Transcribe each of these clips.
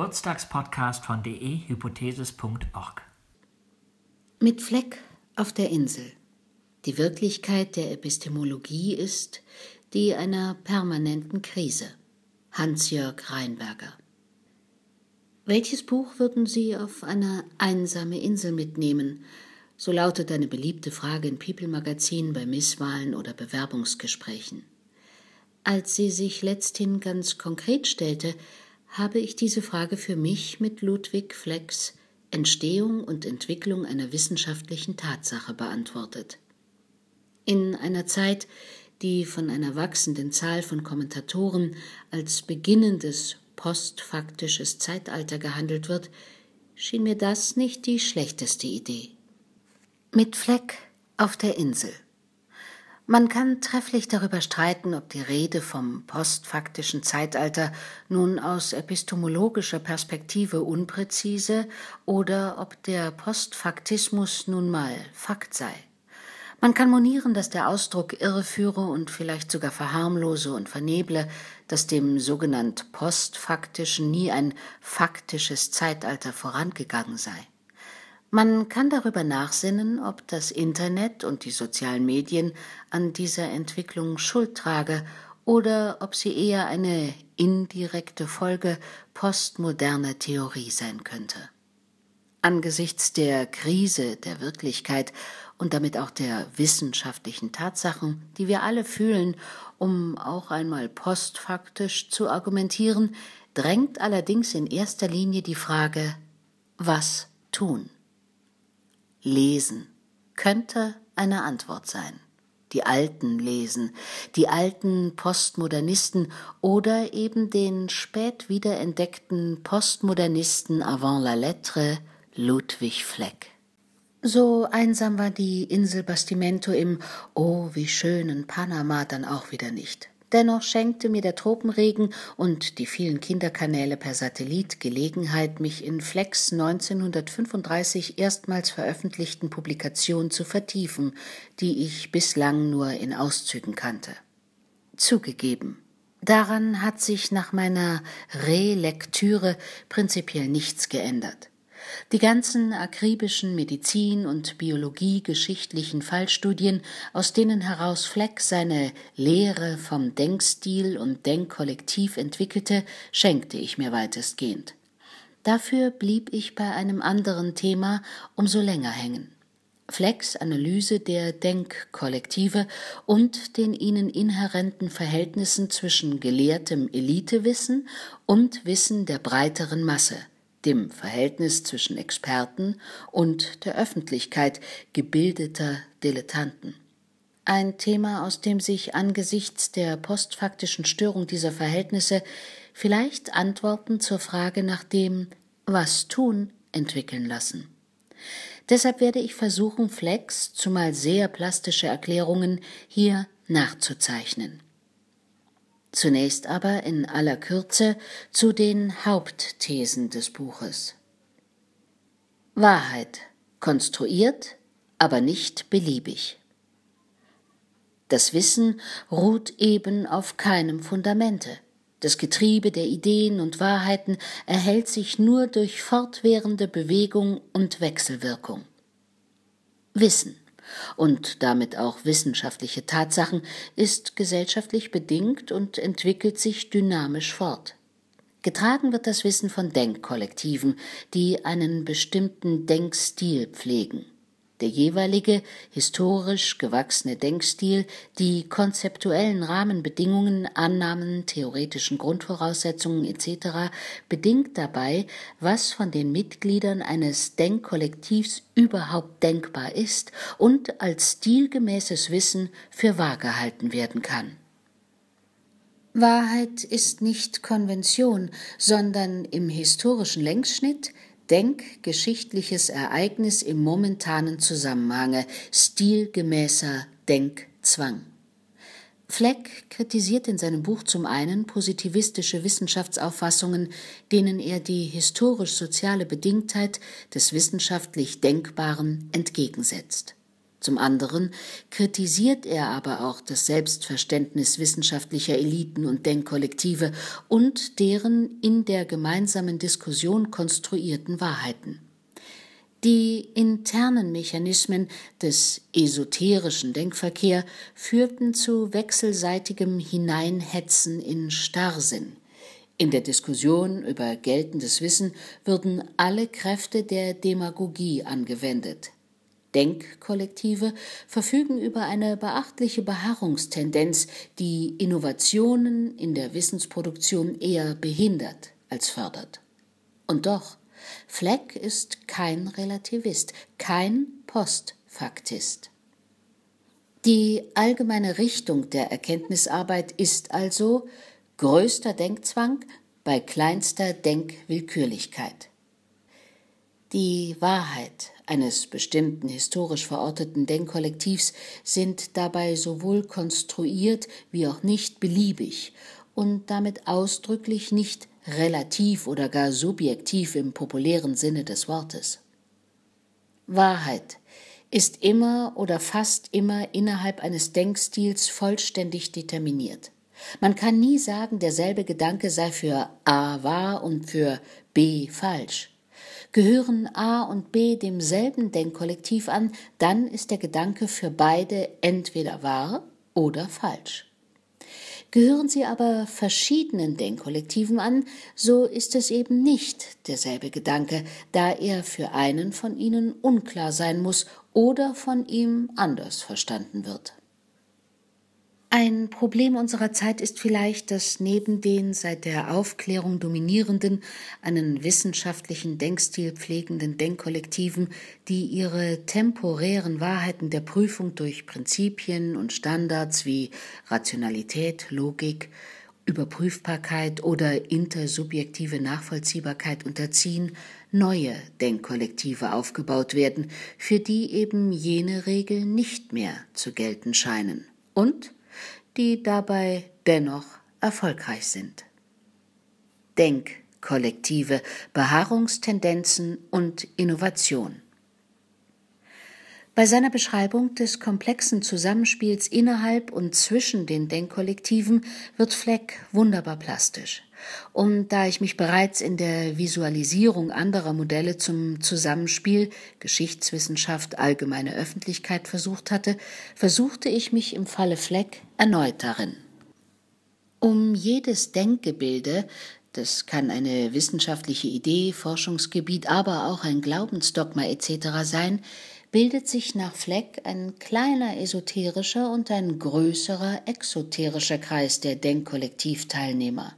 Geburtstagspodcast von dehypothesis.org. Mit Fleck auf der Insel. Die Wirklichkeit der Epistemologie ist die einer permanenten Krise. Hans-Jörg Reinberger. Welches Buch würden Sie auf eine einsame Insel mitnehmen? So lautet eine beliebte Frage in People Magazin bei Misswahlen oder Bewerbungsgesprächen. Als sie sich letzthin ganz konkret stellte, habe ich diese Frage für mich mit Ludwig Flecks Entstehung und Entwicklung einer wissenschaftlichen Tatsache beantwortet. In einer Zeit, die von einer wachsenden Zahl von Kommentatoren als beginnendes postfaktisches Zeitalter gehandelt wird, schien mir das nicht die schlechteste Idee. Mit Fleck auf der Insel. Man kann trefflich darüber streiten, ob die Rede vom postfaktischen Zeitalter nun aus epistemologischer Perspektive unpräzise oder ob der Postfaktismus nun mal Fakt sei. Man kann monieren, dass der Ausdruck irreführe und vielleicht sogar verharmlose und verneble, dass dem sogenannt postfaktischen nie ein faktisches Zeitalter vorangegangen sei. Man kann darüber nachsinnen, ob das Internet und die sozialen Medien an dieser Entwicklung Schuld trage oder ob sie eher eine indirekte Folge postmoderner Theorie sein könnte. Angesichts der Krise der Wirklichkeit und damit auch der wissenschaftlichen Tatsachen, die wir alle fühlen, um auch einmal postfaktisch zu argumentieren, drängt allerdings in erster Linie die Frage, was tun? Lesen könnte eine Antwort sein. Die Alten lesen, die alten Postmodernisten oder eben den spät wiederentdeckten Postmodernisten avant la lettre Ludwig Fleck. So einsam war die Insel Bastimento im Oh, wie schönen Panama dann auch wieder nicht. Dennoch schenkte mir der Tropenregen und die vielen Kinderkanäle per Satellit Gelegenheit, mich in Flecks 1935 erstmals veröffentlichten Publikation zu vertiefen, die ich bislang nur in Auszügen kannte. Zugegeben, daran hat sich nach meiner Relektüre prinzipiell nichts geändert. Die ganzen akribischen Medizin- und Biologie-geschichtlichen Fallstudien, aus denen heraus Fleck seine Lehre vom Denkstil und Denkkollektiv entwickelte, schenkte ich mir weitestgehend. Dafür blieb ich bei einem anderen Thema umso länger hängen. Flecks Analyse der Denkkollektive und den ihnen inhärenten Verhältnissen zwischen gelehrtem Elitewissen und Wissen der breiteren Masse – dem Verhältnis zwischen Experten und der Öffentlichkeit gebildeter Dilettanten. Ein Thema, aus dem sich angesichts der postfaktischen Störung dieser Verhältnisse vielleicht Antworten zur Frage nach dem Was tun entwickeln lassen. Deshalb werde ich versuchen, Flex, zumal sehr plastische Erklärungen, hier nachzuzeichnen. Zunächst aber in aller Kürze zu den Hauptthesen des Buches. Wahrheit konstruiert, aber nicht beliebig. Das Wissen ruht eben auf keinem Fundamente. Das Getriebe der Ideen und Wahrheiten erhält sich nur durch fortwährende Bewegung und Wechselwirkung. Wissen und damit auch wissenschaftliche Tatsachen ist gesellschaftlich bedingt und entwickelt sich dynamisch fort. Getragen wird das Wissen von Denkkollektiven, die einen bestimmten Denkstil pflegen der jeweilige historisch gewachsene Denkstil, die konzeptuellen Rahmenbedingungen, Annahmen, theoretischen Grundvoraussetzungen etc. bedingt dabei, was von den Mitgliedern eines Denkkollektivs überhaupt denkbar ist und als stilgemäßes Wissen für wahr gehalten werden kann. Wahrheit ist nicht Konvention, sondern im historischen Längsschnitt denkgeschichtliches Ereignis im momentanen Zusammenhange, stilgemäßer Denkzwang. Fleck kritisiert in seinem Buch zum einen positivistische Wissenschaftsauffassungen, denen er die historisch-soziale Bedingtheit des wissenschaftlich Denkbaren entgegensetzt. Zum anderen kritisiert er aber auch das Selbstverständnis wissenschaftlicher Eliten und Denkkollektive und deren in der gemeinsamen Diskussion konstruierten Wahrheiten. Die internen Mechanismen des esoterischen Denkverkehr führten zu wechselseitigem Hineinhetzen in Starrsinn. In der Diskussion über geltendes Wissen würden alle Kräfte der Demagogie angewendet. Denkkollektive verfügen über eine beachtliche Beharrungstendenz, die Innovationen in der Wissensproduktion eher behindert als fördert. Und doch, Fleck ist kein Relativist, kein Postfaktist. Die allgemeine Richtung der Erkenntnisarbeit ist also größter Denkzwang bei kleinster Denkwillkürlichkeit. Die Wahrheit eines bestimmten historisch verorteten Denkkollektivs sind dabei sowohl konstruiert wie auch nicht beliebig und damit ausdrücklich nicht relativ oder gar subjektiv im populären Sinne des Wortes. Wahrheit ist immer oder fast immer innerhalb eines Denkstils vollständig determiniert. Man kann nie sagen, derselbe Gedanke sei für A wahr und für B falsch. Gehören A und B demselben Denkkollektiv an, dann ist der Gedanke für beide entweder wahr oder falsch. Gehören sie aber verschiedenen Denkkollektiven an, so ist es eben nicht derselbe Gedanke, da er für einen von ihnen unklar sein muss oder von ihm anders verstanden wird. Ein Problem unserer Zeit ist vielleicht, dass neben den seit der Aufklärung dominierenden, einen wissenschaftlichen Denkstil pflegenden Denkkollektiven, die ihre temporären Wahrheiten der Prüfung durch Prinzipien und Standards wie Rationalität, Logik, Überprüfbarkeit oder intersubjektive Nachvollziehbarkeit unterziehen, neue Denkkollektive aufgebaut werden, für die eben jene Regeln nicht mehr zu gelten scheinen. Und die dabei dennoch erfolgreich sind. Denkkollektive, Beharrungstendenzen und Innovation. Bei seiner Beschreibung des komplexen Zusammenspiels innerhalb und zwischen den Denkkollektiven wird Fleck wunderbar plastisch. Und da ich mich bereits in der Visualisierung anderer Modelle zum Zusammenspiel Geschichtswissenschaft, allgemeine Öffentlichkeit versucht hatte, versuchte ich mich im Falle Fleck erneut darin. Um jedes Denkgebilde, das kann eine wissenschaftliche Idee, Forschungsgebiet, aber auch ein Glaubensdogma etc. sein, bildet sich nach Fleck ein kleiner esoterischer und ein größerer exoterischer Kreis der Denkkollektivteilnehmer.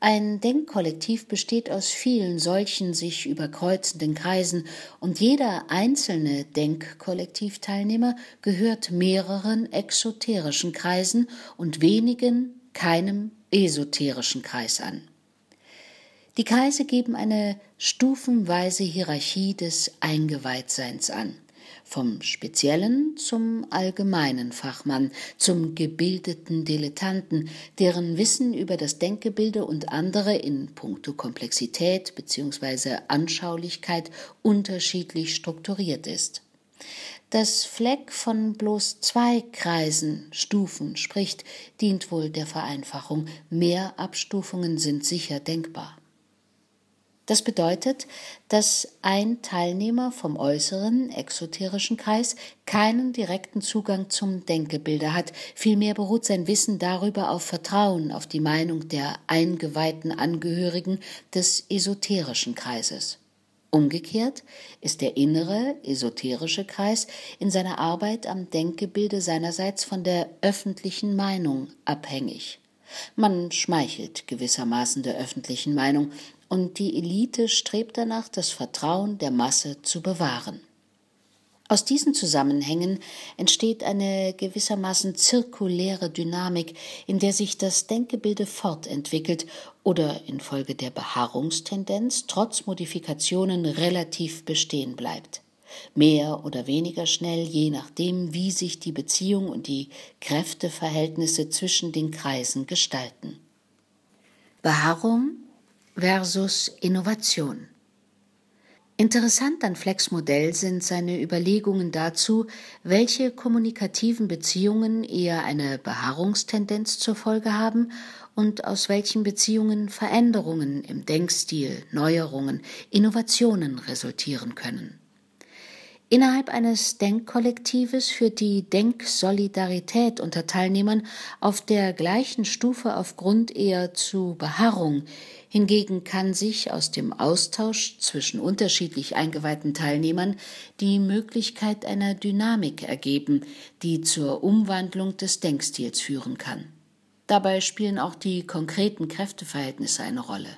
Ein Denkkollektiv besteht aus vielen solchen sich überkreuzenden Kreisen und jeder einzelne Denkkollektivteilnehmer gehört mehreren exoterischen Kreisen und wenigen keinem esoterischen Kreis an. Die Kreise geben eine stufenweise Hierarchie des Eingeweihtseins an vom speziellen zum allgemeinen Fachmann, zum gebildeten Dilettanten, deren Wissen über das Denkgebilde und andere in puncto Komplexität bzw. Anschaulichkeit unterschiedlich strukturiert ist. Das Fleck von bloß zwei Kreisen, Stufen spricht, dient wohl der Vereinfachung. Mehr Abstufungen sind sicher denkbar. Das bedeutet, dass ein Teilnehmer vom äußeren exoterischen Kreis keinen direkten Zugang zum Denkgebilde hat, vielmehr beruht sein Wissen darüber auf Vertrauen auf die Meinung der eingeweihten Angehörigen des esoterischen Kreises. Umgekehrt ist der innere, esoterische Kreis in seiner Arbeit am Denkgebilde seinerseits von der öffentlichen Meinung abhängig. Man schmeichelt gewissermaßen der öffentlichen Meinung, und die Elite strebt danach, das Vertrauen der Masse zu bewahren. Aus diesen Zusammenhängen entsteht eine gewissermaßen zirkuläre Dynamik, in der sich das Denkgebilde fortentwickelt oder infolge der Beharrungstendenz trotz Modifikationen relativ bestehen bleibt. Mehr oder weniger schnell, je nachdem, wie sich die Beziehung und die Kräfteverhältnisse zwischen den Kreisen gestalten. Beharrung versus Innovation. Interessant an Flecks Modell sind seine Überlegungen dazu, welche kommunikativen Beziehungen eher eine Beharrungstendenz zur Folge haben und aus welchen Beziehungen Veränderungen im Denkstil, Neuerungen, Innovationen resultieren können. Innerhalb eines Denkkollektives führt die Denksolidarität unter Teilnehmern auf der gleichen Stufe aufgrund eher zu Beharrung, hingegen kann sich aus dem Austausch zwischen unterschiedlich eingeweihten Teilnehmern die Möglichkeit einer Dynamik ergeben, die zur Umwandlung des Denkstils führen kann. Dabei spielen auch die konkreten Kräfteverhältnisse eine Rolle.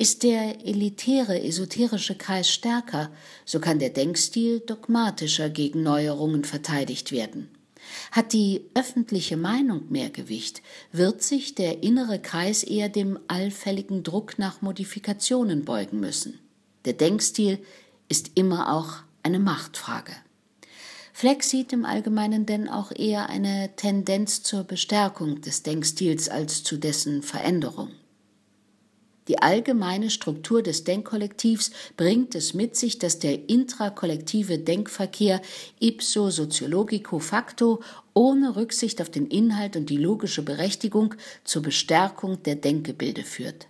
Ist der elitäre, esoterische Kreis stärker, so kann der Denkstil dogmatischer gegen Neuerungen verteidigt werden. Hat die öffentliche Meinung mehr Gewicht, wird sich der innere Kreis eher dem allfälligen Druck nach Modifikationen beugen müssen. Der Denkstil ist immer auch eine Machtfrage. Fleck sieht im Allgemeinen denn auch eher eine Tendenz zur Bestärkung des Denkstils als zu dessen Veränderung. Die allgemeine Struktur des Denkkollektivs bringt es mit sich, dass der intrakollektive Denkverkehr ipso sociologico facto ohne Rücksicht auf den Inhalt und die logische Berechtigung zur Bestärkung der Denkgebilde führt.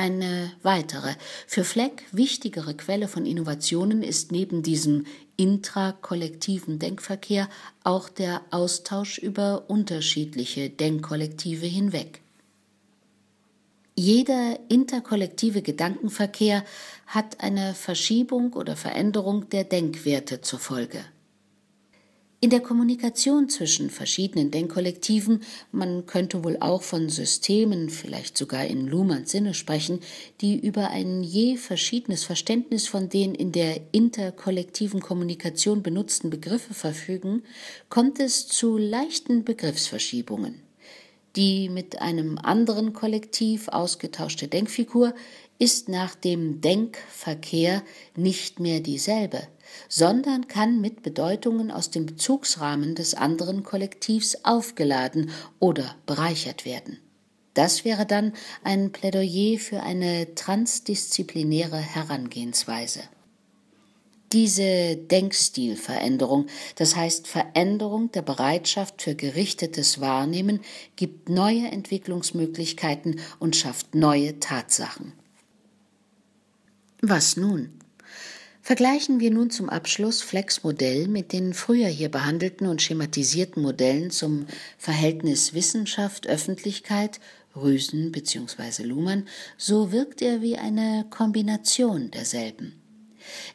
Eine weitere, für Fleck wichtigere Quelle von Innovationen ist neben diesem intrakollektiven Denkverkehr auch der Austausch über unterschiedliche Denkkollektive hinweg. Jeder interkollektive Gedankenverkehr hat eine Verschiebung oder Veränderung der Denkwerte zur Folge. In der Kommunikation zwischen verschiedenen Denkkollektiven, man könnte wohl auch von Systemen, vielleicht sogar in Luhmanns Sinne sprechen, die über ein je verschiedenes Verständnis von den in der interkollektiven Kommunikation benutzten Begriffe verfügen, kommt es zu leichten Begriffsverschiebungen. Die mit einem anderen Kollektiv ausgetauschte Denkfigur ist nach dem Denkverkehr nicht mehr dieselbe, sondern kann mit Bedeutungen aus dem Bezugsrahmen des anderen Kollektivs aufgeladen oder bereichert werden. Das wäre dann ein Plädoyer für eine transdisziplinäre Herangehensweise. Diese Denkstilveränderung, das heißt Veränderung der Bereitschaft für gerichtetes Wahrnehmen, gibt neue Entwicklungsmöglichkeiten und schafft neue Tatsachen. Was nun? Vergleichen wir nun zum Abschluss Flecks Modell mit den früher hier behandelten und schematisierten Modellen zum Verhältnis Wissenschaft-Öffentlichkeit, Rüsen bzw. Luhmann, so wirkt er wie eine Kombination derselben.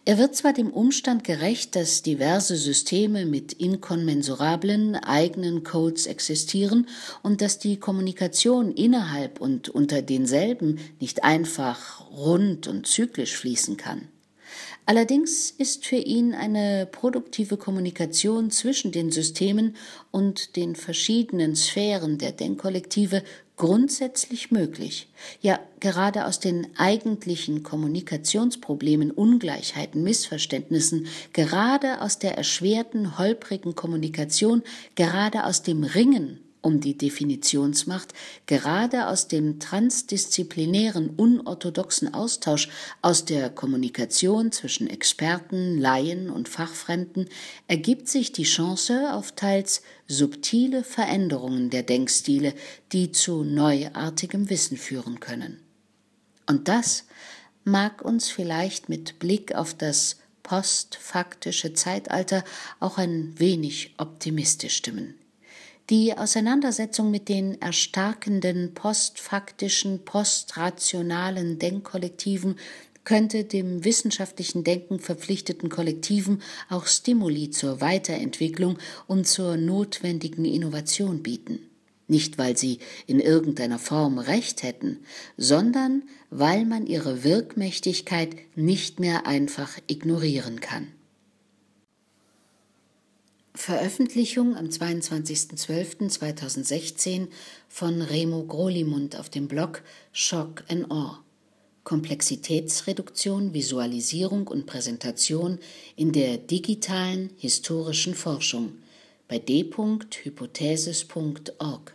Er wird zwar dem Umstand gerecht, dass diverse Systeme mit inkommensurablen eigenen Codes existieren und dass die Kommunikation innerhalb und unter denselben nicht einfach rund und zyklisch fließen kann. Allerdings ist für ihn eine produktive Kommunikation zwischen den Systemen und den verschiedenen Sphären der Denkkollektive grundsätzlich möglich. Ja, gerade aus den eigentlichen Kommunikationsproblemen, Ungleichheiten, Missverständnissen, gerade aus der erschwerten, holprigen Kommunikation, gerade aus dem Ringen um die Definitionsmacht, gerade aus dem transdisziplinären, unorthodoxen Austausch, aus der Kommunikation zwischen Experten, Laien und Fachfremden, ergibt sich die Chance auf teils subtile Veränderungen der Denkstile, die zu neuartigem Wissen führen können. Und das mag uns vielleicht mit Blick auf das postfaktische Zeitalter auch ein wenig optimistisch stimmen. Die Auseinandersetzung mit den erstarkenden postfaktischen, postrationalen Denkkollektiven könnte dem wissenschaftlichen Denken verpflichteten Kollektiven auch Stimuli zur Weiterentwicklung und zur notwendigen Innovation bieten. Nicht, weil sie in irgendeiner Form Recht hätten, sondern weil man ihre Wirkmächtigkeit nicht mehr einfach ignorieren kann. Veröffentlichung am 22.12.2016 von Remo Grolimund auf dem Blog Shock and Awe. Komplexitätsreduktion, Visualisierung und Präsentation in der digitalen historischen Forschung bei d.hypothesis.org.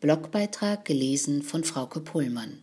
Blogbeitrag gelesen von Frauke Pullmann.